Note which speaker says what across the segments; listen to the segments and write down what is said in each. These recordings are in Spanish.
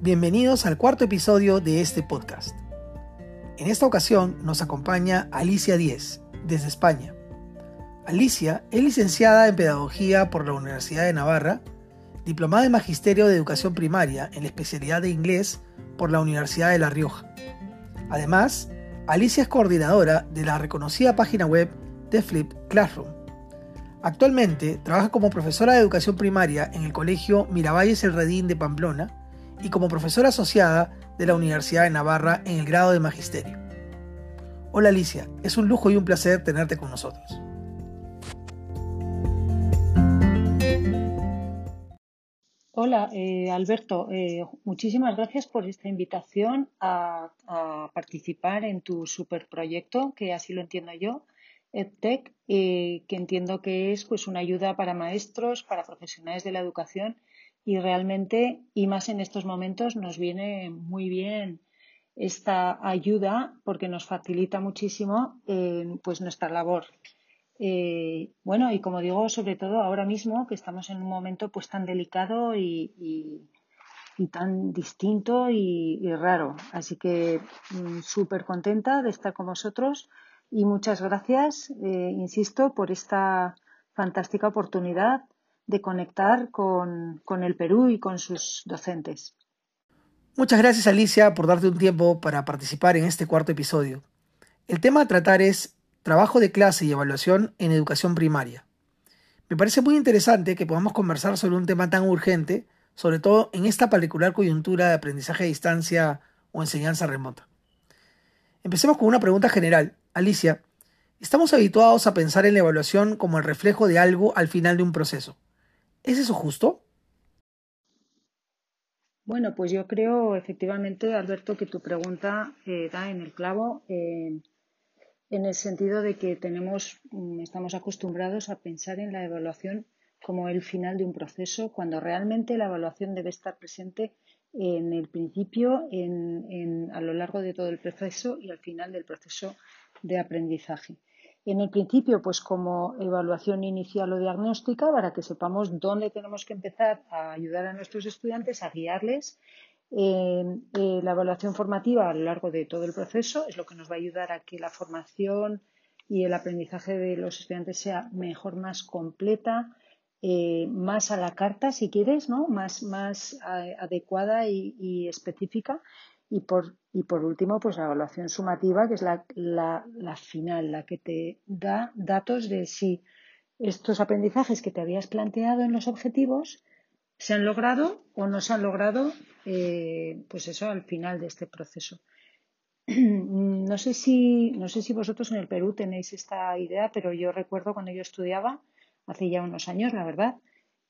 Speaker 1: Bienvenidos al cuarto episodio de este podcast. En esta ocasión nos acompaña Alicia Díez, desde España. Alicia es licenciada en Pedagogía por la Universidad de Navarra, diplomada en Magisterio de Educación Primaria en la especialidad de Inglés por la Universidad de La Rioja. Además, Alicia es coordinadora de la reconocida página web de Flip Classroom. Actualmente trabaja como profesora de educación primaria en el Colegio Miravalles El Redín de Pamplona y como profesora asociada de la Universidad de Navarra en el grado de Magisterio. Hola Alicia, es un lujo y un placer tenerte con nosotros.
Speaker 2: Hola eh, Alberto, eh, muchísimas gracias por esta invitación a, participar en tu superproyecto, que así lo entiendo yo, EdTech, eh, que entiendo que es pues una ayuda para maestros, para profesionales de la educación y realmente, y más en estos momentos, nos viene muy bien esta ayuda porque nos facilita muchísimo eh, pues nuestra labor. Eh, bueno, y como digo, sobre todo ahora mismo que estamos en un momento pues tan delicado y, y, tan distinto y, y, raro. Así que mm, súper contenta de estar con vosotros y muchas gracias, eh, insisto, por esta fantástica oportunidad de conectar con, con el Perú y con sus docentes.
Speaker 1: Muchas gracias Alicia por darte un tiempo para participar en este cuarto episodio. El tema a tratar es trabajo de clase y evaluación en educación primaria. Me parece muy interesante que podamos conversar sobre un tema tan urgente, sobre todo en esta particular coyuntura de aprendizaje a distancia o enseñanza remota. Empecemos con una pregunta general. Alicia, estamos habituados a pensar en la evaluación como el reflejo de algo al final de un proceso. ¿Es eso justo?
Speaker 2: Bueno, pues yo creo efectivamente, Alberto, que tu pregunta eh, da en el clavo en el sentido de que tenemos, mm, estamos acostumbrados a pensar en la evaluación como el final de un proceso, cuando realmente la evaluación debe estar presente en el principio, en, a lo largo de todo el proceso y al final del proceso de aprendizaje. En el principio, pues como evaluación inicial o diagnóstica, para que sepamos dónde tenemos que empezar a ayudar a nuestros estudiantes, a guiarles. Eh, eh, la evaluación formativa a lo largo de todo el proceso es lo que nos va a ayudar a que la formación y el aprendizaje de los estudiantes sea mejor, más completa, eh, más a la carta, si quieres, ¿no? más, más adecuada y, y específica y por, y por último, pues la evaluación sumativa, que es la, la, la, final, la que te da datos de si estos aprendizajes que te habías planteado en los objetivos se han logrado o no se han logrado, eh, pues eso al final de este proceso. No sé, si, no sé si vosotros en el Perú tenéis esta idea, pero yo recuerdo cuando yo estudiaba, hace ya unos años, la verdad,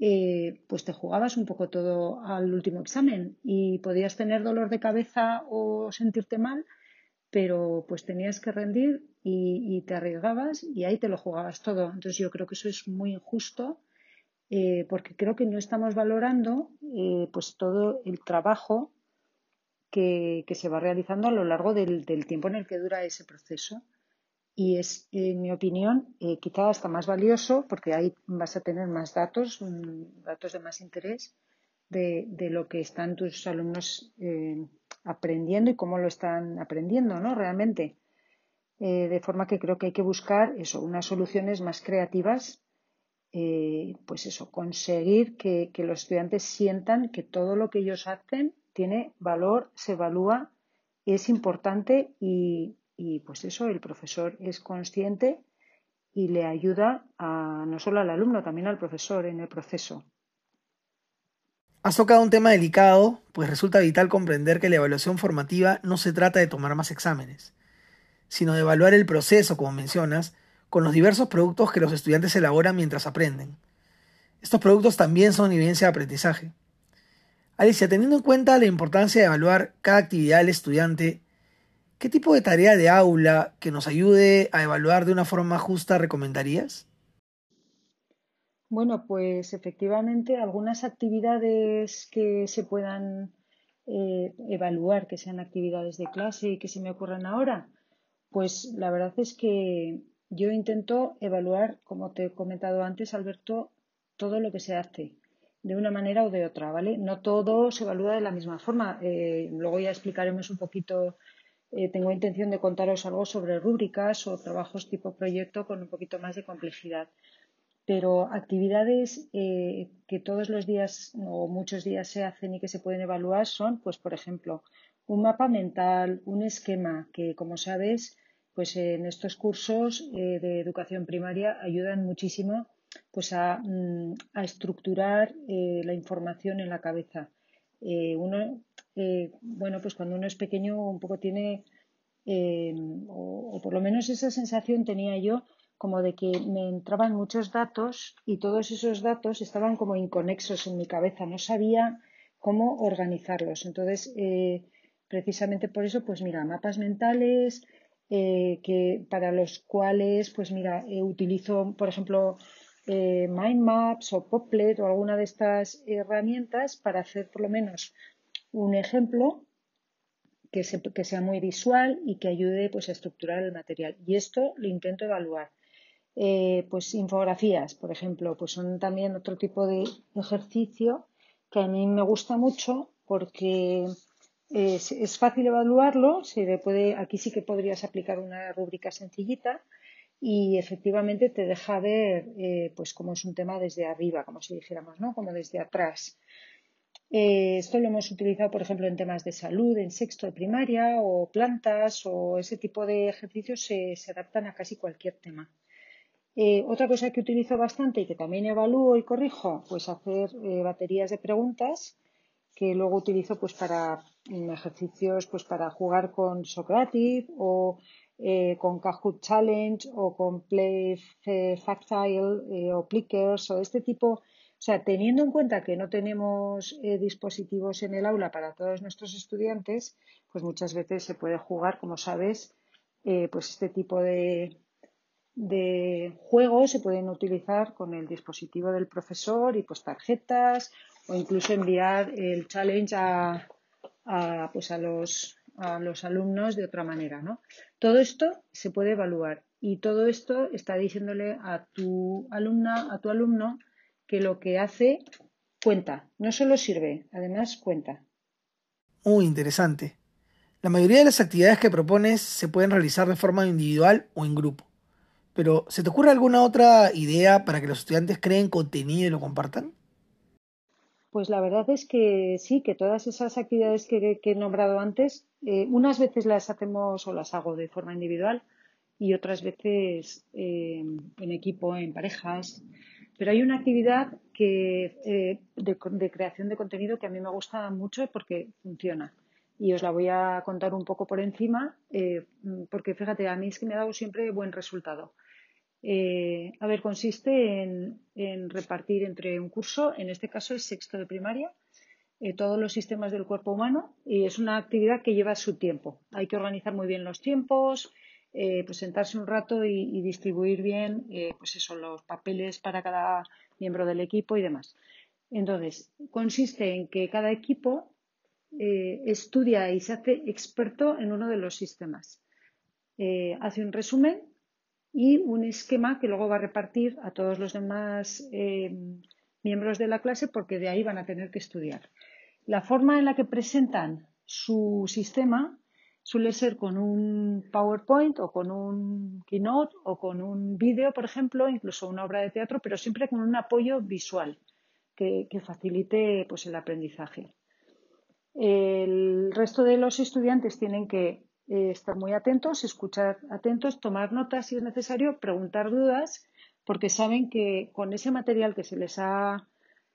Speaker 2: eh, pues te jugabas un poco todo al último examen y podías tener dolor de cabeza o sentirte mal, pero pues tenías que rendir y, te arriesgabas y ahí te lo jugabas todo. Entonces yo creo que eso es muy injusto eh, porque creo que no estamos valorando eh, pues todo el trabajo que, se va realizando a lo largo del tiempo en el que dura ese proceso y es, en mi opinión, eh, quizá hasta más valioso porque ahí vas a tener más datos, um, datos de más interés de, de, lo que están tus alumnos eh, aprendiendo y cómo lo están aprendiendo, ¿no? Realmente. Eh, de forma que creo que hay que buscar eso, unas soluciones más creativas, eh, pues eso, conseguir que, que los estudiantes sientan que todo lo que ellos hacen tiene valor, se evalúa, es importante y, y pues eso, el profesor es consciente y le ayuda a, no solo al alumno, también al profesor en el proceso.
Speaker 1: Has tocado un tema delicado, pues resulta vital comprender que la evaluación formativa no se trata de tomar más exámenes, sino de evaluar el proceso, como mencionas, con los diversos productos que los estudiantes elaboran mientras aprenden. Estos productos también son evidencia de aprendizaje. Alicia, teniendo en cuenta la importancia de evaluar cada actividad del estudiante ¿Qué tipo de tarea de aula que nos ayude a evaluar de una forma justa recomendarías?
Speaker 2: Bueno, pues efectivamente algunas actividades que se puedan eh, evaluar, que sean actividades de clase y que se me ocurran ahora, pues la verdad es que yo intento evaluar, como te he comentado antes, Alberto, todo lo que se hace. de una manera o de otra, ¿vale? No todo se evalúa de la misma forma. Eh, luego ya explicaremos un poquito, eh, tengo intención de contaros algo sobre rúbricas o trabajos tipo proyecto con un poquito más de complejidad. Pero actividades eh, que todos los días o muchos días se hacen y que se pueden evaluar son, pues, por ejemplo, un mapa mental, un esquema que, como sabes, pues en estos cursos de educación primaria ayudan muchísimo pues a, mm, estructurar eh, la información en la cabeza. Eh, uno, eh, bueno, pues cuando uno es pequeño un poco tiene, o, por lo menos esa sensación tenía yo, como de que me entraban muchos datos y todos esos datos estaban como inconexos en mi cabeza, no sabía cómo organizarlos. Entonces, precisamente por eso, pues mira, mapas mentales, que para los cuales, pues mira, utilizo, por ejemplo, eh, Mind Maps o Poplet o alguna de estas herramientas para hacer por lo menos un ejemplo que, sea muy visual y que ayude pues, a estructurar el material. Y esto lo intento evaluar. Eh, pues infografías, por ejemplo, pues son también otro tipo de ejercicio que a mí me gusta mucho porque es, fácil evaluarlo, se puede, aquí sí que podrías aplicar una rúbrica sencillita y efectivamente te deja ver eh, pues cómo es un tema desde arriba, como si dijéramos, ¿no? Como desde atrás. Eh, esto lo hemos utilizado, por ejemplo, en temas de salud, en sexto de primaria, o plantas, o ese tipo de ejercicios se, adaptan a casi cualquier tema. Eh, otra cosa que utilizo bastante y que también evalúo y corrijo, pues hacer baterías de preguntas que luego utilizo pues para mm, ejercicios pues para jugar con Socrative o eh, con Kahoot Challenge o con Play Factile eh, o Plickers o este tipo. Sea, teniendo en cuenta que no tenemos eh, dispositivos en el aula para todos nuestros estudiantes, pues muchas veces se puede jugar, como sabes, pues este tipo de, de juegos se pueden utilizar con el dispositivo del profesor y pues tarjetas o incluso enviar el challenge a, a, pues a los a los alumnos de otra manera, ¿no? Todo esto se puede evaluar y todo esto está diciéndole a tu alumna, a tu alumno, que lo que hace cuenta, no solo sirve, además cuenta.
Speaker 1: Muy interesante. La mayoría de las actividades que propones se pueden realizar de forma individual o en grupo. Pero, ¿se te ocurre alguna otra idea para que los estudiantes creen contenido y lo compartan?
Speaker 2: Pues la verdad es que sí, que todas esas actividades que, he nombrado antes, eh, unas veces las hacemos o las hago de forma individual y otras veces eh, en equipo, en parejas. Pero hay una actividad que, eh, de, creación de contenido que a mí me gusta mucho porque funciona. Y os la voy a contar un poco por encima, porque fíjate, a mí es que me ha dado siempre buen resultado. Eh, a ver, consiste en, repartir entre un curso, en este caso es sexto de primaria, eh, todos los sistemas del cuerpo humano y es una actividad que lleva su tiempo. Hay que organizar muy bien los tiempos, eh, pues sentarse un rato y, distribuir bien, pues eso, los papeles para cada miembro del equipo y demás. Entonces, consiste en que cada equipo estudia y se hace experto en uno de los sistemas. hace un resumen y un esquema que luego va a repartir a todos los demás eh, miembros de la clase porque de ahí van a tener que estudiar. La forma en la que presentan su sistema suele ser con un PowerPoint o con un Keynote o con un vídeo, por ejemplo, incluso una obra de teatro, pero siempre con un apoyo visual que, facilite pues, el aprendizaje. El resto de los estudiantes tienen que eh, estar muy atentos, escuchar atentos, tomar notas si es necesario, preguntar dudas, porque saben que con ese material que se les ha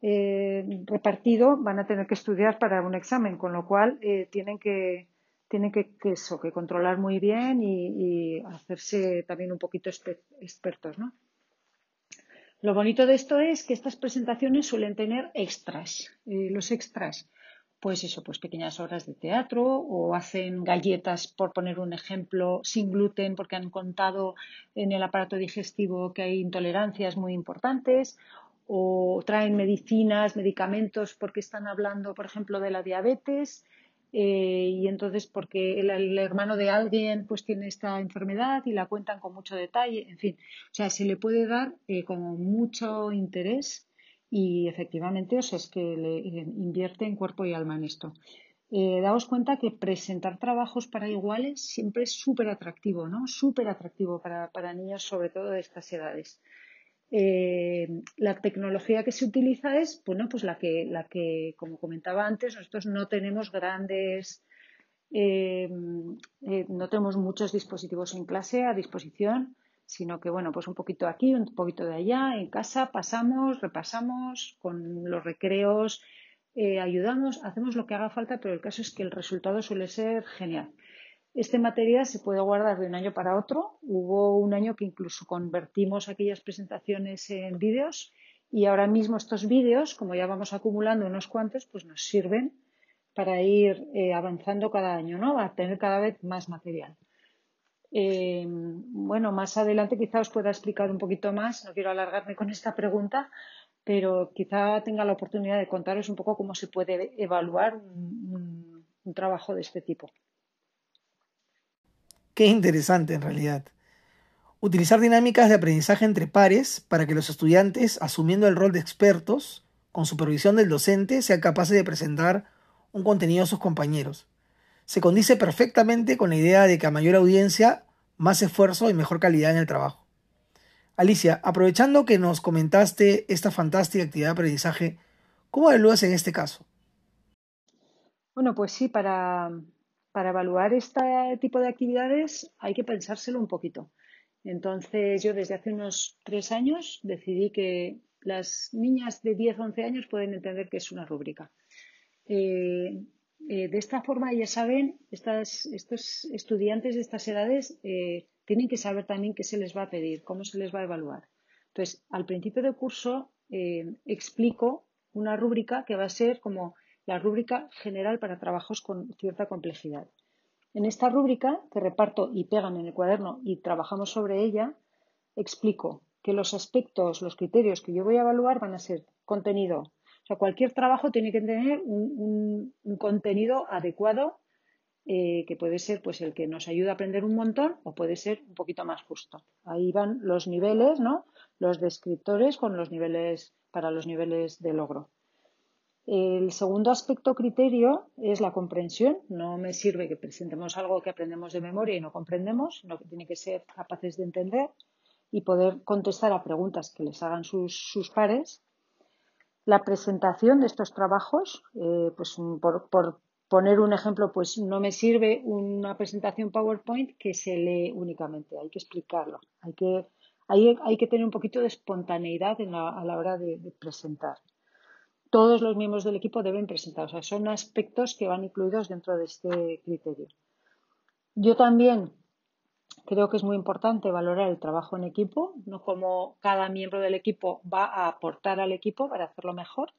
Speaker 2: eh, repartido van a tener que estudiar para un examen, con lo cual eh, tienen que tienen que, eso, que controlar muy bien y, hacerse también un poquito expertos, ¿no? Lo bonito de esto es que estas presentaciones suelen tener extras. los extras pues eso, pues pequeñas obras de teatro o hacen galletas, por poner un ejemplo, sin gluten porque han contado en el aparato digestivo que hay intolerancias muy importantes o traen medicinas, medicamentos porque están hablando, por ejemplo, de la diabetes eh, y entonces porque el, hermano de alguien pues tiene esta enfermedad y la cuentan con mucho detalle, en fin, o sea, se le puede dar eh, con mucho interés y efectivamente o sea, es que le invierte en cuerpo y alma en esto. Eh, daos cuenta que presentar trabajos para iguales siempre es súper atractivo, ¿no? Súper atractivo para, para, niños, sobre todo de estas edades. Eh, la tecnología que se utiliza es, bueno, pues la que, la que, como comentaba antes, nosotros no tenemos grandes, eh, no tenemos muchos dispositivos en clase a disposición, sino que, bueno, pues un poquito aquí, un poquito de allá, en casa pasamos, repasamos con los recreos eh, ayudamos, hacemos lo que haga falta, pero el caso es que el resultado suele ser genial. Este material se puede guardar de un año para otro. Hubo un año que incluso convertimos aquellas presentaciones en vídeos y ahora mismo estos vídeos, como ya vamos acumulando unos cuantos, pues nos sirven para ir eh, avanzando cada año, ¿no? A tener cada vez más material. Eh, bueno, más adelante quizá os pueda explicar un poquito más, no quiero alargarme con esta pregunta, pero quizá tenga la oportunidad de contaros un poco cómo se puede evaluar un, trabajo de este tipo.
Speaker 1: Qué interesante en realidad. Utilizar dinámicas de aprendizaje entre pares para que los estudiantes, asumiendo el rol de expertos, con supervisión del docente, sean capaces de presentar un contenido a sus compañeros. Se condice perfectamente con la idea de que a mayor audiencia, más esfuerzo y mejor calidad en el trabajo. Alicia, aprovechando que nos comentaste esta fantástica actividad de aprendizaje, ¿cómo evalúas en este caso?
Speaker 2: Bueno, pues sí, para, para evaluar este tipo de actividades hay que pensárselo un poquito. Entonces, yo desde hace unos tres años decidí que las niñas de 10 o 11 años pueden entender que es una rúbrica. Eh, eh, de esta forma, ya saben, estos estudiantes de estas edades eh, tienen que saber también qué se les va a pedir, cómo se les va a evaluar. Entonces, al principio del curso explico una rúbrica que va a ser como la rúbrica general para trabajos con cierta complejidad. En esta rúbrica, que reparto y pegan en el cuaderno y trabajamos sobre ella, explico que los aspectos, los criterios que yo voy a evaluar van a ser contenido. O sea, cualquier trabajo tiene que tener un contenido adecuado eh, que puede ser pues el que nos ayuda a aprender un montón o puede ser un poquito más justo. Ahí van los niveles, ¿no? Los descriptores con los niveles para los niveles de logro. El segundo aspecto criterio es la comprensión. No me sirve que presentemos algo que aprendemos de memoria y no comprendemos, sino que tiene que ser capaces de entender y poder contestar a preguntas que les hagan sus, pares. La presentación de estos trabajos, eh, pues por, por, poner un ejemplo, pues no me sirve una presentación PowerPoint que se lee únicamente, hay que explicarlo, hay que, hay, hay que tener un poquito de espontaneidad a la hora de, presentar. Todos los miembros del equipo deben presentar, o sea, son aspectos que van incluidos dentro de este criterio. Yo también creo que es muy importante valorar el trabajo en equipo, no como cada miembro del equipo va a aportar al equipo para hacerlo mejor.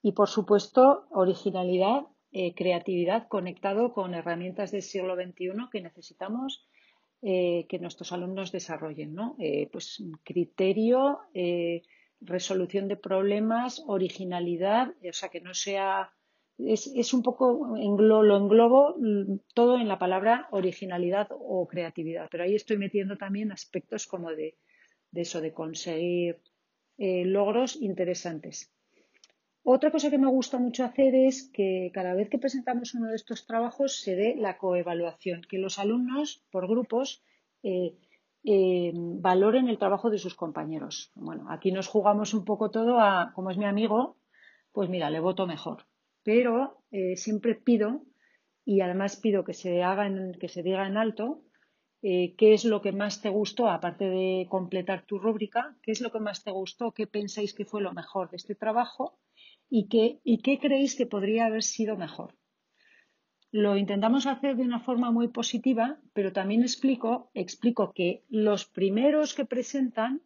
Speaker 2: Y por supuesto, originalidad eh, creatividad conectado con herramientas del siglo XXI que necesitamos eh, que nuestros alumnos desarrollen, ¿no? Eh, pues criterio, resolución de problemas, originalidad, o sea, que no sea es, un poco, lo englobo mm, todo en la palabra originalidad o creatividad, pero ahí estoy metiendo también aspectos como de, de eso, de conseguir logros interesantes. Otra cosa que me gusta mucho hacer es que cada vez que presentamos uno de estos trabajos se dé la coevaluación, que los alumnos por grupos eh, eh, valoren el trabajo de sus compañeros. Bueno, aquí nos jugamos un poco todo a, como es mi amigo, pues mira, le voto mejor. Pero eh, siempre pido, y además pido que se, haga que se diga en alto, qué es lo que más te gustó, aparte de completar tu rúbrica, qué es lo que más te gustó, qué pensáis que fue lo mejor de este trabajo y qué, y qué creéis que podría haber sido mejor. Lo intentamos hacer de una forma muy positiva, pero también explico, explico que los primeros que presentan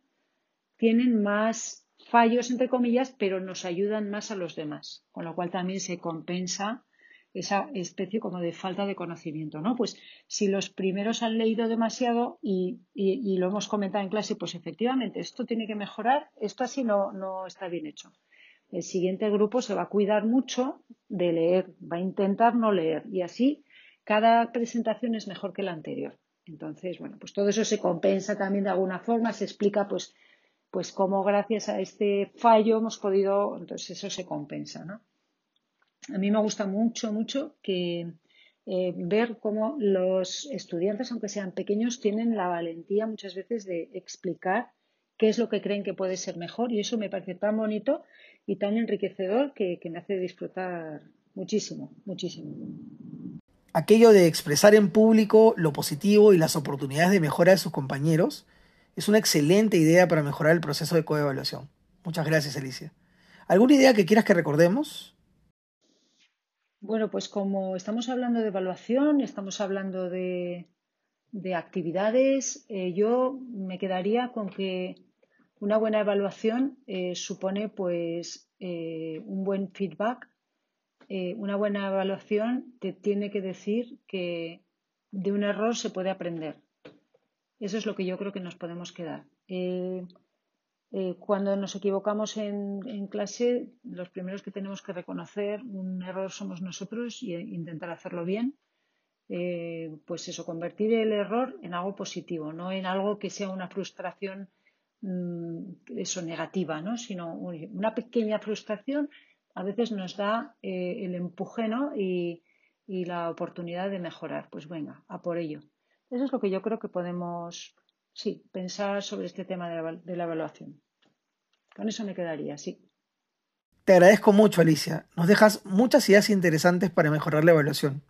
Speaker 2: tienen más fallos, entre comillas, pero nos ayudan más a los demás, con lo cual también se compensa esa especie como de falta de conocimiento, ¿no? Pues si los primeros han leído demasiado y, y, lo hemos comentado en clase, pues efectivamente esto tiene que mejorar, esto así no, no está bien hecho el siguiente grupo se va a cuidar mucho de leer, va a intentar no leer y así cada presentación es mejor que la anterior. Entonces, bueno, pues todo eso se compensa también de alguna forma, se explica pues pues cómo gracias a este fallo hemos podido, entonces eso se compensa, ¿no? A mí me gusta mucho, mucho que eh, ver cómo los estudiantes, aunque sean pequeños, tienen la valentía muchas veces de explicar qué es lo que creen que puede ser mejor y eso me parece tan bonito y tan enriquecedor que, me hace disfrutar muchísimo, muchísimo.
Speaker 1: Aquello de expresar en público lo positivo y las oportunidades de mejora de sus compañeros es una excelente idea para mejorar el proceso de coevaluación. Muchas gracias, Alicia. ¿Alguna idea que quieras que recordemos?
Speaker 2: Bueno, pues como estamos hablando de evaluación, estamos hablando de, actividades, eh, yo me quedaría con que una buena evaluación eh, supone pues eh, un buen feedback. una buena evaluación te tiene que decir que de un error se puede aprender. Eso es lo que yo creo que nos podemos quedar. Eh, cuando nos equivocamos en, clase, los primeros que tenemos que reconocer un error somos nosotros y intentar hacerlo bien. Eh, pues eso, convertir el error en algo positivo, no en algo que sea una frustración eso negativa, ¿no? sino una pequeña frustración a veces nos da eh, el empuje y, y, la oportunidad de mejorar. Pues venga, a por ello. Eso es lo que yo creo que podemos sí, pensar sobre este tema de la, evaluación. Con eso me quedaría, sí.
Speaker 1: Te agradezco mucho, Alicia. Nos dejas muchas ideas interesantes para mejorar la evaluación.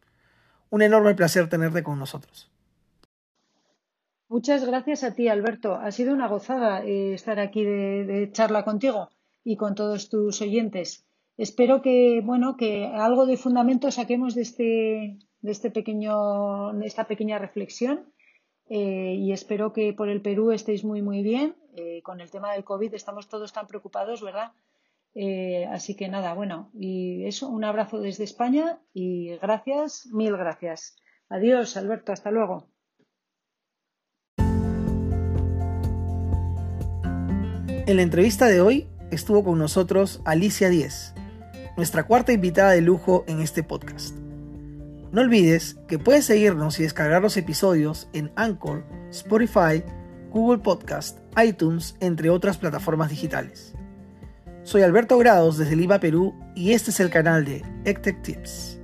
Speaker 1: Un enorme placer tenerte con nosotros.
Speaker 2: Muchas gracias a ti, Alberto. Ha sido una gozada eh, estar aquí de, charla contigo y con todos tus oyentes. Espero que, bueno, que algo de fundamento saquemos de este, de este pequeño, de esta pequeña reflexión eh, y espero que por el Perú estéis muy, muy bien. Eh, con el tema del COVID estamos todos tan preocupados, ¿verdad? Así que nada, bueno, y eso, un abrazo desde España y gracias, mil gracias. Adiós, Alberto, hasta luego.
Speaker 1: En la entrevista de hoy estuvo con nosotros Alicia Díez, nuestra cuarta invitada de lujo en este podcast. No olvides que puedes seguirnos y descargar los episodios en Anchor, Spotify, Google Podcast, iTunes, entre otras plataformas digitales. Soy Alberto Grados desde Lima, Perú, y este es el canal de ECTEC Tips.